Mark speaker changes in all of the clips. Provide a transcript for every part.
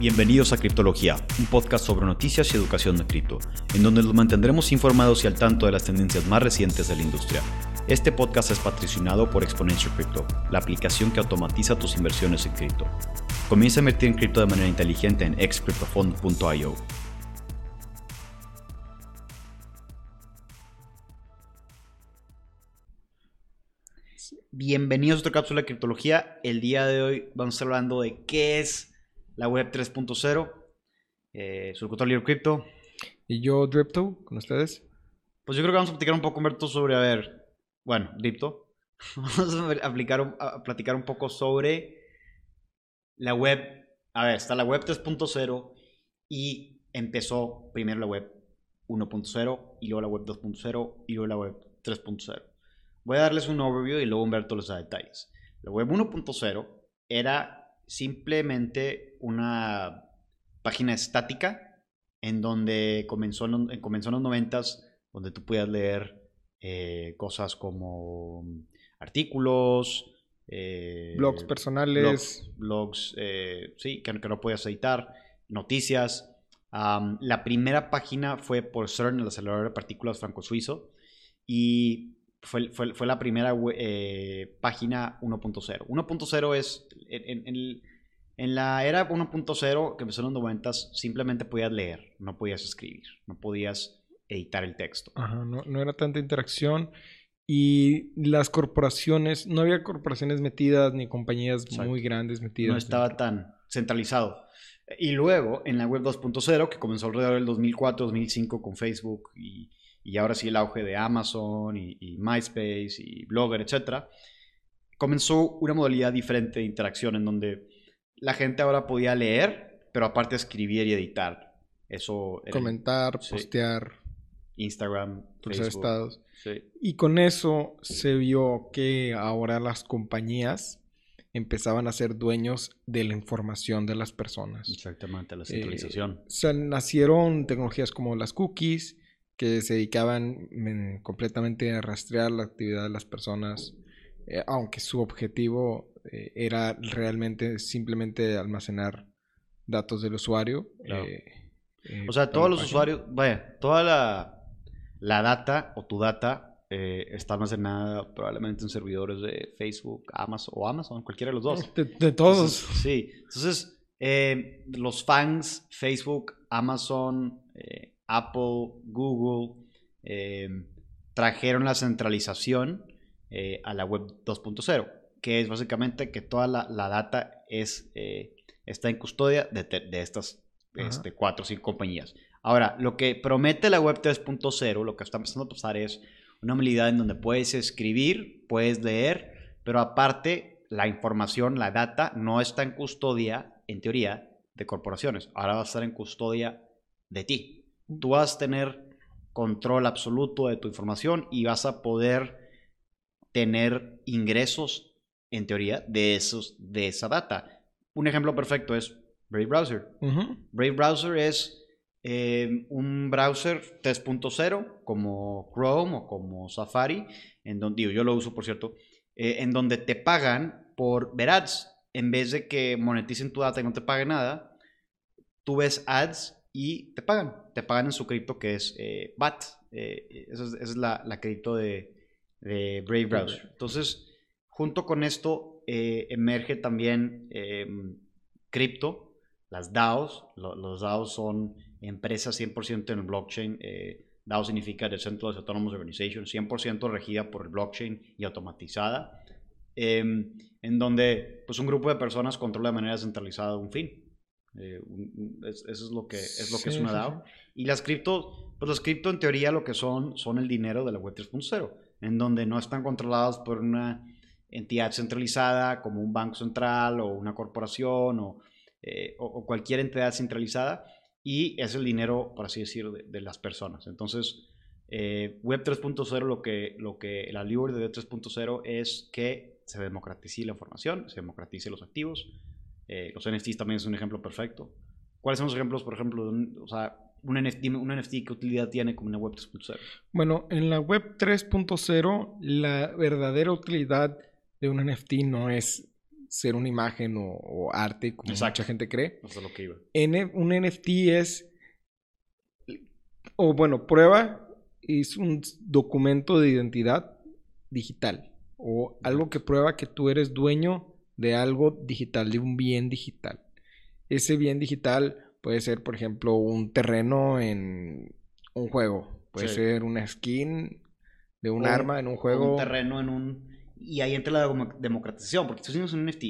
Speaker 1: Bienvenidos a Criptología, un podcast sobre noticias y educación de cripto, en donde los mantendremos informados y al tanto de las tendencias más recientes de la industria. Este podcast es patrocinado por Exponential Crypto, la aplicación que automatiza tus inversiones en cripto. Comienza a invertir en cripto de manera inteligente en excryptofund.io. Bienvenidos a otra cápsula de criptología. El día de hoy vamos a estar hablando de qué es la web 3.0. Eh, su locutor Libre Crypto.
Speaker 2: Y yo, Dripto, con ustedes.
Speaker 1: Pues yo creo que vamos a platicar un poco, Humberto, sobre, a ver, bueno, Dripto. Vamos a, aplicar, a platicar un poco sobre la web. A ver, está la web 3.0 y empezó primero la web 1.0 y luego la web 2.0 y luego la web 3.0. Voy a darles un overview y luego Humberto les da detalles. La web 1.0 era simplemente una página estática en donde comenzó, en, comenzó en los noventas, donde tú podías leer eh, cosas como artículos,
Speaker 2: eh, blogs personales,
Speaker 1: blogs, eh, sí, que, no podías editar, noticias. la primera página fue por CERN, el acelerador de partículas franco-suizo, y fue, fue, la primera eh, página 1.0. 1.0 es, en, en, la era 1.0, que empezó en los 90, simplemente podías leer, no podías escribir, no podías editar el texto.
Speaker 2: Ajá, no, no era tanta interacción. Y las corporaciones, no había corporaciones metidas ni compañías muy grandes metidas.
Speaker 1: No estaba tan centralizado. Y luego, en la web 2.0, que comenzó alrededor del 2004-2005 con Facebook y y ahora sí el auge de Amazon y, MySpace y Blogger, etc., comenzó una modalidad diferente de interacción en donde la gente ahora podía leer, pero aparte escribir y editar. Eso
Speaker 2: Comentar, postear.
Speaker 1: Instagram, Facebook.
Speaker 2: estados. Y con eso se vio que ahora las compañías empezaban a ser dueños de la información de las personas.
Speaker 1: Exactamente, la centralización.
Speaker 2: Eh, o sea, nacieron tecnologías como las cookies, que se dedicaban mm, completamente a rastrear la actividad de las personas, eh, aunque su objetivo eh, era realmente simplemente almacenar datos del usuario.
Speaker 1: Eh, o sea, todos los usuarios, vaya, toda la, la data o tu data está almacenada probablemente en servidores de Facebook, Amazon o Amazon, cualquiera de los dos.
Speaker 2: De, todos.
Speaker 1: sí, entonces los fans, Facebook, Amazon, Apple, Google, em, trajeron la centralización eh, a la web 2.0, que es básicamente que toda la, data es, eh, está en custodia de, estas este, cuatro o cinco compañías. Ahora, lo que promete la web 3.0, lo que está empezando a pasar es una habilidad en donde puedes escribir, puedes leer, pero aparte la información, la data, no está en custodia, en teoría, de corporaciones. Ahora va a estar en custodia de ti tú vas a tener control absoluto de tu información y vas a poder tener ingresos, en teoría, de, esos, de esa data. Un ejemplo perfecto es Brave Browser. Brave Browser es eh, un browser 3.0 como Chrome o como Safari, en donde yo lo uso por cierto, eh, en donde te pagan por ver ads. En vez de que moneticen tu data y no te paguen nada, tú ves ads y te pagan. Te pagan en su cripto que es eh, BAT. Eh, esa es, la, cripto de, Brave Browser. Entonces, junto con esto eh, emerge también em, cripto, las DAOs. los DAOs son empresas 100% en el blockchain. DAO significa Decentralized Autonomous Organization, 100% regida por el blockchain y automatizada, em, en donde pues, un grupo de personas controla de manera centralizada un fin. Eh, eso es lo que es, lo que es una DAO. Y las cripto, pues las cripto en teoría lo que son son el dinero de la web 3.0, en donde no están controladas por una entidad centralizada como un banco central o una corporación o, eh, o, cualquier entidad centralizada y es el dinero, por así decirlo, de, las personas. Entonces, eh, Web 3.0, lo que, lo que la Libre de Web 3.0 es que se democratice la información, se democratice los activos, eh, los NFTs también es un ejemplo perfecto. ¿Cuáles son los ejemplos, por ejemplo, de un, o sea, un NFT, un NFT qué utilidad tiene como una web 3.0?
Speaker 2: Bueno, en la web 3.0 la verdadera utilidad de un NFT no es ser una imagen o, arte, como mucha gente cree.
Speaker 1: Eso es lo que iba.
Speaker 2: un NFT es, o bueno, prueba, es un documento de identidad digital o algo que prueba que tú eres dueño de algo digital, de un bien digital. Ese bien digital puede ser, por ejemplo, un terreno en un juego, puede ser una skin de un arma en un juego.
Speaker 1: Un terreno en un y ahí entra la democratización, porque si tú tienes un NFT,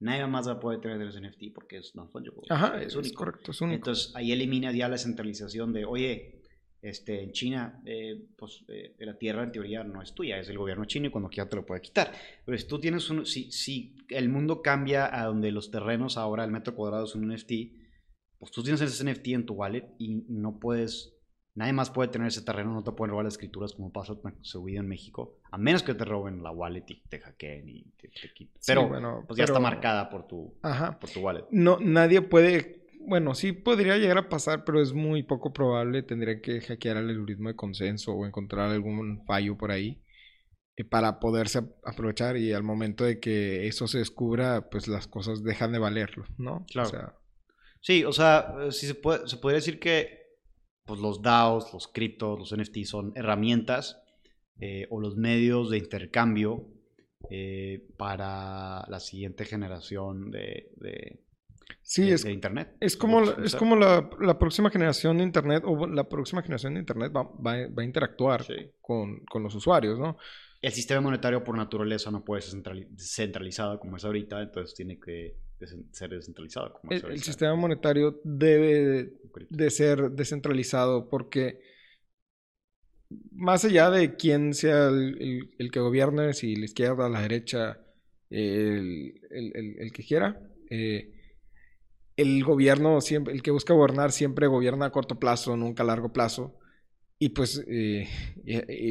Speaker 1: nadie más va a poder tener ese NFT porque es non fungible.
Speaker 2: Ajá, es, único. correcto, es único.
Speaker 1: Entonces ahí elimina ya la centralización de, oye, este, en China, eh, pues eh, la tierra en teoría no es tuya, es el gobierno chino y cuando quiera te lo puede quitar. Pero si tú tienes un, si, si el mundo cambia a donde los terrenos ahora, el metro cuadrado es un NFT, pues tú tienes ese NFT en tu wallet y no puedes Nadie más puede tener ese terreno, no te pueden robar las escrituras como pasa subido en México, a menos que te roben la wallet y te hackeen y te, quiten. Pero bueno, pues ya está marcada por tu, por tu wallet.
Speaker 2: No, nadie puede, bueno, sí podría llegar a pasar, pero es muy poco probable. Tendría que hackear el algoritmo de consenso o encontrar algún fallo por ahí eh, para poderse aprovechar y al momento de que eso se descubra, pues las cosas dejan de valerlo, ¿no?
Speaker 1: Claro. sí, o sea, eh, sí se, puede, se podría decir que pues los DAOs, los criptos, los NFTs son herramientas eh, o los medios de intercambio eh, para la siguiente generación de, de,
Speaker 2: sí, es, Internet. Es como, es como la, la, próxima generación de Internet o la próxima generación de Internet va, va, a interactuar con, con, los usuarios, ¿no?
Speaker 1: El sistema monetario por naturaleza no puede ser centralizado como es ahorita, entonces tiene que ser descentralizado. Como
Speaker 2: el, sistema monetario debe de, ser descentralizado porque más allá de quién sea el, que gobierne, si la izquierda, la derecha, el, que quiera, eh, el gobierno, siempre, el que busca gobernar siempre gobierna a corto plazo, nunca a largo plazo. Y pues eh,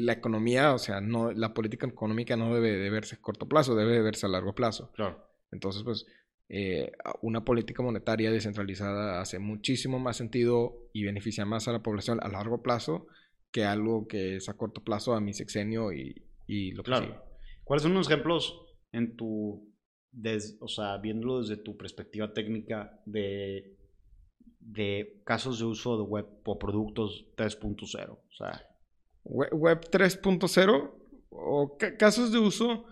Speaker 2: la economía, o sea, no, la política económica no debe de verse a corto plazo, debe de verse a largo plazo.
Speaker 1: Claro.
Speaker 2: Entonces, pues eh, una política monetaria descentralizada hace muchísimo más sentido y beneficia más a la población a largo plazo que algo que es a corto plazo a mi sexenio y, y lo que
Speaker 1: claro. ¿Cuáles son los ejemplos en tu, o sea, viéndolo desde tu perspectiva técnica de, de casos de uso de web o productos 3.0? O sea,
Speaker 2: web, 3.0 o casos de uso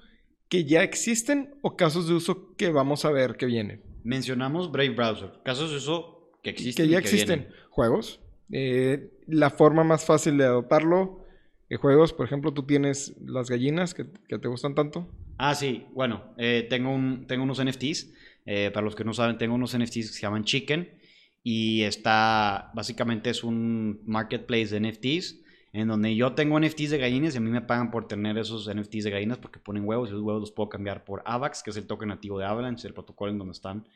Speaker 2: que ya existen o casos de uso que vamos a ver que vienen.
Speaker 1: Mencionamos Brave Browser, casos de uso que existen.
Speaker 2: Que ya existen. Juegos. Eh, la forma más fácil de adoptarlo. Eh, juegos, por ejemplo, tú tienes las gallinas que, te gustan tanto.
Speaker 1: Ah, sí. Bueno, eh, tengo, un, tengo unos NFTs. para los que no saben, tengo unos NFTs que se llaman Chicken. Y está, básicamente es un marketplace de NFTs en donde yo tengo NFTs de gallinas y a mí me pagan por tener esos NFTs de gallinas porque ponen huevos y esos huevos los puedo cambiar por AVAX, que es el token nativo de Avalanche, el protocolo en donde están.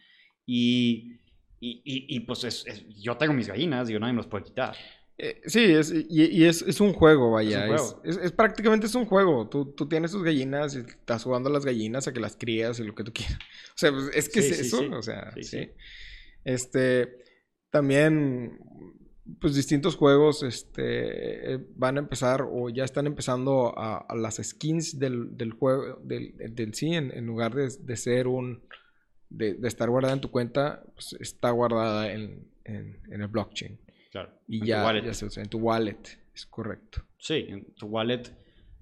Speaker 1: Y, y, y, pues yo tengo mis gallinas y yo nadie me los puede quitar.
Speaker 2: Eh, sí, es, y, es, es, un juego, vaya. Es, es, prácticamente es un juego. Tú, tú, tienes tus gallinas y estás jugando a las gallinas a que las crías y lo que tú quieras. O sea, pues, es que es eso. O sea, sí. Este. También pues distintos juegos este, van a empezar o ya están empezando a, las skins del, del juego, del, del sí, en, lugar de, de, ser un, de, estar guardada en tu cuenta, pues está guardada en, en, el blockchain.
Speaker 1: Claro.
Speaker 2: Y ya, ya se usa en tu wallet, es correcto.
Speaker 1: Sí, en tu wallet.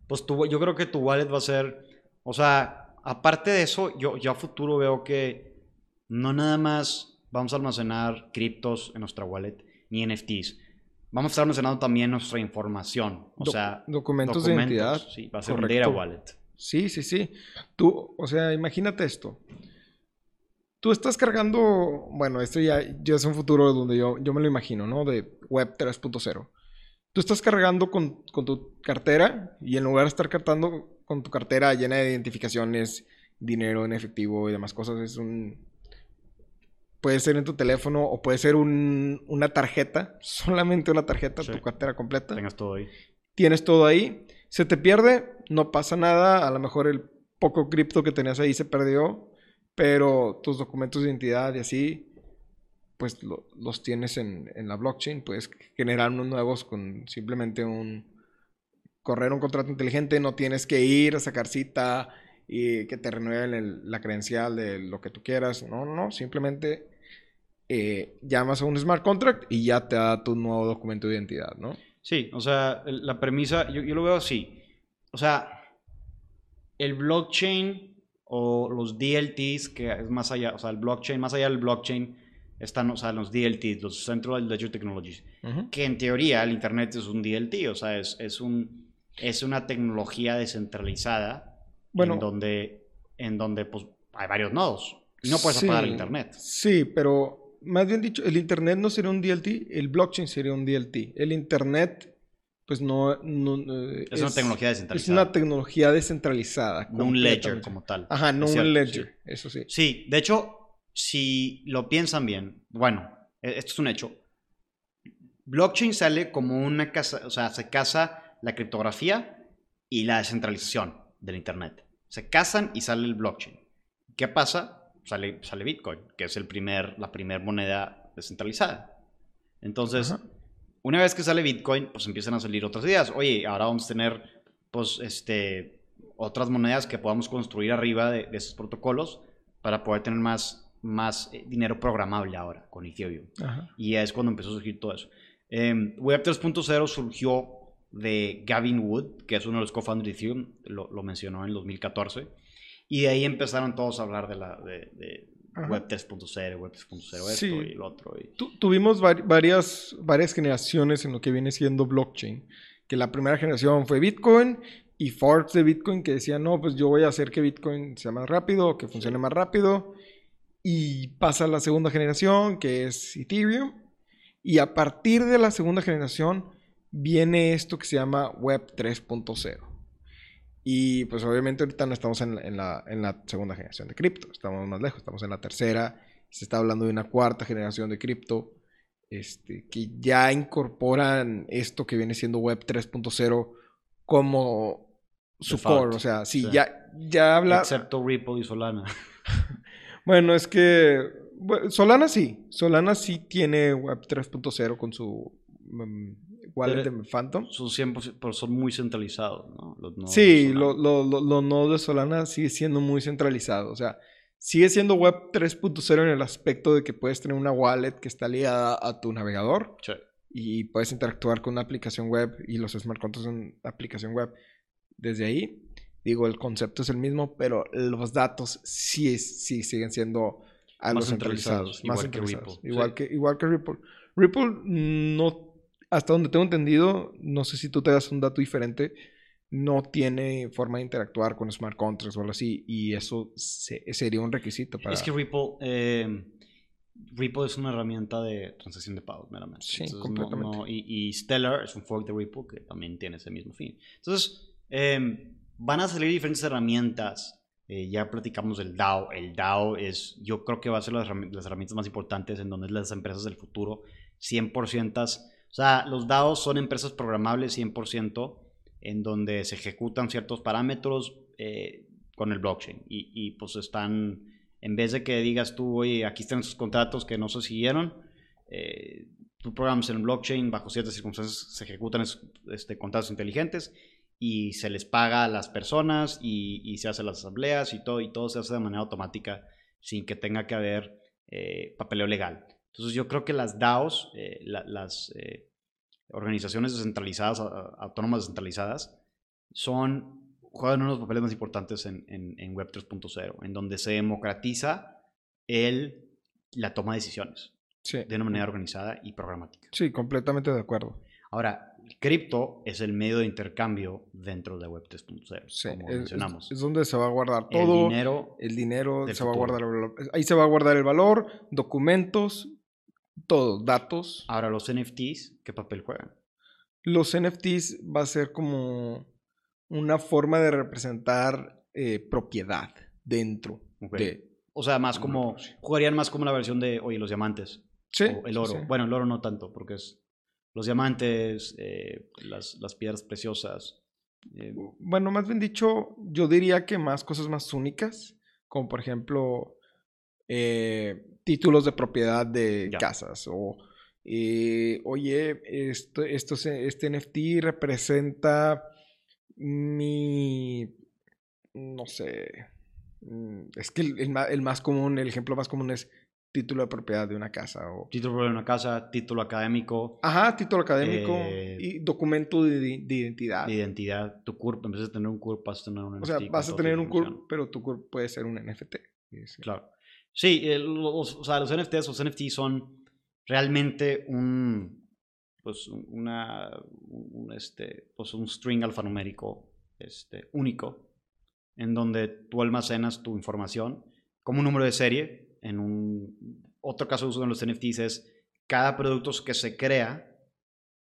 Speaker 1: Pues tu, yo creo que tu wallet va a ser, o sea, aparte de eso, yo, yo a futuro veo que no nada más vamos a almacenar criptos en nuestra wallet, ni NFTs. Vamos a estar mencionando también nuestra información, o sea,
Speaker 2: documentos, de identidad.
Speaker 1: Sí, va a ser un data wallet.
Speaker 2: Sí, sí, sí. Tú, o sea, imagínate esto. Tú estás cargando, bueno, esto ya, ya es un futuro donde yo, yo me lo imagino, ¿no? De Web 3.0. Tú estás cargando con, con, tu cartera y en lugar de estar cargando con tu cartera llena de identificaciones, dinero en efectivo y demás cosas, es un, Puede ser en tu teléfono o puede ser una tarjeta, solamente una tarjeta, tu cartera completa.
Speaker 1: Tengas todo ahí.
Speaker 2: Tienes todo ahí. Se te pierde, no pasa nada. A lo mejor el poco cripto que tenías ahí se perdió, pero tus documentos de identidad y así, pues los tienes en, en, la blockchain. Puedes generar unos nuevos con simplemente un correr un contrato inteligente. No tienes que ir a sacar cita y que te renueven la credencial de lo que tú quieras. No, no, no. Simplemente eh, llamas a un smart contract y ya te da tu nuevo documento de identidad, ¿no?
Speaker 1: Sí, o sea, la premisa, yo, yo lo veo así. O sea, el blockchain o los DLTs, que es más allá, o sea, el blockchain, más allá del blockchain, están o sea, los DLTs, los Central Ledger Technologies, que en teoría el Internet es un DLT, o sea, es, es, un, es una tecnología descentralizada en donde, en donde pues, hay varios nodos y no puedes apagar el Internet.
Speaker 2: Sí, pero más bien dicho, el Internet no sería un DLT, el blockchain sería un DLT. El Internet pues no,
Speaker 1: eh, es, una tecnología descentralizada.
Speaker 2: Es una tecnología descentralizada.
Speaker 1: No un ledger como tal.
Speaker 2: Ajá, no un ledger, eso sí.
Speaker 1: Sí, de hecho, si lo piensan bien, bueno, e, esto es un hecho. Blockchain sale como una casa, o sea, se casa la criptografía y la descentralización del Internet. Se casan y sale el blockchain. ¿Qué pasa? Sale, sale Bitcoin, que es el primer, la primera moneda descentralizada. Entonces, una vez que sale Bitcoin, pues empiezan a salir otras ideas. Oye, ahora vamos a tener, pues, este, otras monedas que podamos construir arriba de, de esos protocolos para poder tener más más eh, dinero programable ahora con Ethereum. Y es cuando empezó a surgir todo eso. Em, Web 3.0 surgió de Gavin Wood, que es uno de los co-founders de Ethereum, lo, mencionó en 2014. Y de ahí empezaron todos a hablar de, la, de, Web 3.0, Web 3.0, esto y el otro.
Speaker 2: tuvimos varias, varias generaciones en lo que viene siendo blockchain. Que la primera generación fue Bitcoin y forks de Bitcoin que decían, no, pues yo voy a hacer que Bitcoin sea más rápido, que funcione más rápido. Y pasa a la segunda generación, que es Ethereum. Y a partir de la segunda generación viene esto que se llama Web 3.0. Y pues obviamente ahorita no estamos en, la, segunda generación de cripto, estamos más lejos, estamos en la tercera. Se está hablando de una cuarta generación de cripto. Este, que ya incorporan esto que viene siendo Web 3.0 como su core. O sea, sí, Ya, ya habla.
Speaker 1: Excepto Ripple y Solana.
Speaker 2: Bueno, es que Solana sí. Solana sí tiene Web 3.0 con su wallet de Phantom.
Speaker 1: Son, 100%, son muy centralizados, ¿no?
Speaker 2: sí, los nodos de Solana sigue siendo muy centralizados. O sea, sigue siendo Web 3.0 en el aspecto de que puedes tener una wallet que está ligada a tu navegador.
Speaker 1: Sí.
Speaker 2: Y puedes interactuar con una aplicación web y los smart contracts en aplicación web desde ahí. Digo, el concepto es el mismo, pero los datos sí, sí siguen siendo algo más centralizados. Más centralizados. Que igual, que, igual que Ripple. Ripple no, hasta donde tengo entendido, no sé si tú te das un dato diferente, no tiene forma de interactuar con smart contracts o algo así, y eso sería un requisito para...
Speaker 1: Es que Ripple... Eh, Ripple es una herramienta de transacción de pagos, meramente.
Speaker 2: Sí, completamente.
Speaker 1: y, Stellar es un fork de Ripple que también tiene ese mismo fin. Entonces, eh, van a salir diferentes herramientas. Eh, ya platicamos del DAO. El DAO es, yo creo que va a ser las, herramientas más importantes en donde las empresas del futuro. 100%. O sea, los DAOs son empresas programables 100% en donde se ejecutan ciertos parámetros eh, con el blockchain. Y, pues están, en vez de que digas tú, oye, aquí están esos contratos que no se siguieron, eh, tú programas en el blockchain, bajo ciertas circunstancias se ejecutan este, contratos inteligentes y se les paga a las personas y, se hacen las asambleas y todo, y todo se hace de manera automática sin que tenga que haber eh, papeleo legal. Entonces yo creo que las DAOs, eh, las eh, organizaciones descentralizadas, autónomas descentralizadas, son, juegan uno de los papeles más importantes en, en, Web 3.0, en donde se democratiza el, la toma de decisiones de una manera organizada y programática.
Speaker 2: Sí, completamente de acuerdo.
Speaker 1: Ahora, cripto es el medio de intercambio dentro de Web 3.0, como mencionamos.
Speaker 2: Es, donde se va a guardar todo. El dinero. El dinero se va a guardar. Ahí se va a guardar el valor, documentos, todo, datos.
Speaker 1: Ahora, los NFTs, ¿qué papel juegan?
Speaker 2: Los NFTs va a ser como una forma de representar eh, propiedad dentro de.
Speaker 1: O sea, más como. Jugarían más como la versión de, oye, los diamantes.
Speaker 2: Sí.
Speaker 1: O el oro. Bueno, el oro no tanto, porque es los diamantes, eh, las, las, piedras preciosas.
Speaker 2: Eh, bueno, más bien dicho, yo diría que más cosas más únicas, como por ejemplo eh, títulos de propiedad de casas o... oye, esto, este NFT representa mi, no sé. Mm, es que el, el, más común, el ejemplo más común es título de propiedad de una casa. O...
Speaker 1: Título de una casa, título académico.
Speaker 2: Ajá, título académico eh, y documento de, identidad.
Speaker 1: De identidad. Tu CURP, en vez de tener un CURP, vas a tener un
Speaker 2: NFT. O sea, vas a tener un CURP, pero tu CURP puede ser un NFT.
Speaker 1: Claro. Sí, los, o sea, los NFTs, los NFT son realmente un, pues una, un, este, pues un string alfanumérico este, único, en donde tú almacenas tu información como un número de serie. En un otro caso de uso de los NFTs es cada producto que se crea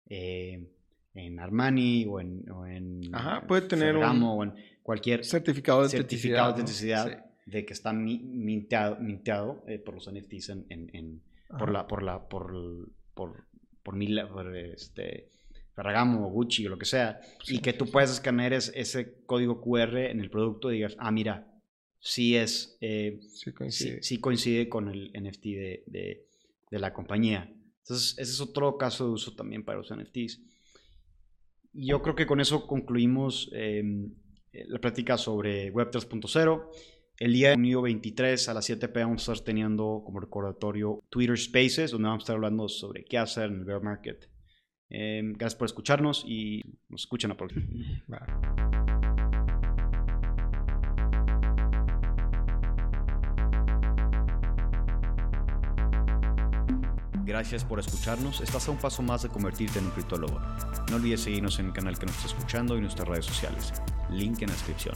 Speaker 1: eh, en Armani o en, o en
Speaker 2: Ajá, puede tener un
Speaker 1: o en cualquier
Speaker 2: certificado de
Speaker 1: certificado autenticidad, de que está minteado, minteado eh, por los NFTs en, en, por la por la por por por, mil, por este Ferragamo o Gucci o lo que sea y que tú puedes escanear ese código QR en el producto y digas ah mira sí es... Eh, sí, coincide. con el NFT de, de, la compañía. Entonces, ese es otro caso de uso también para los NFTs. Yo creo que con eso concluimos em, la plática sobre Web 3.0. El día de junio 23 a las 7 pm vamos a estar teniendo como recordatorio Twitter Spaces, donde vamos a estar hablando sobre qué hacer en el bear market. Em, gracias por escucharnos y nos escuchan a próxima. Gracias por escucharnos. Estás a un paso más de convertirte en un criptólogo. No olvides seguirnos en el canal que nos está escuchando y nuestras redes sociales. Link en la descripción.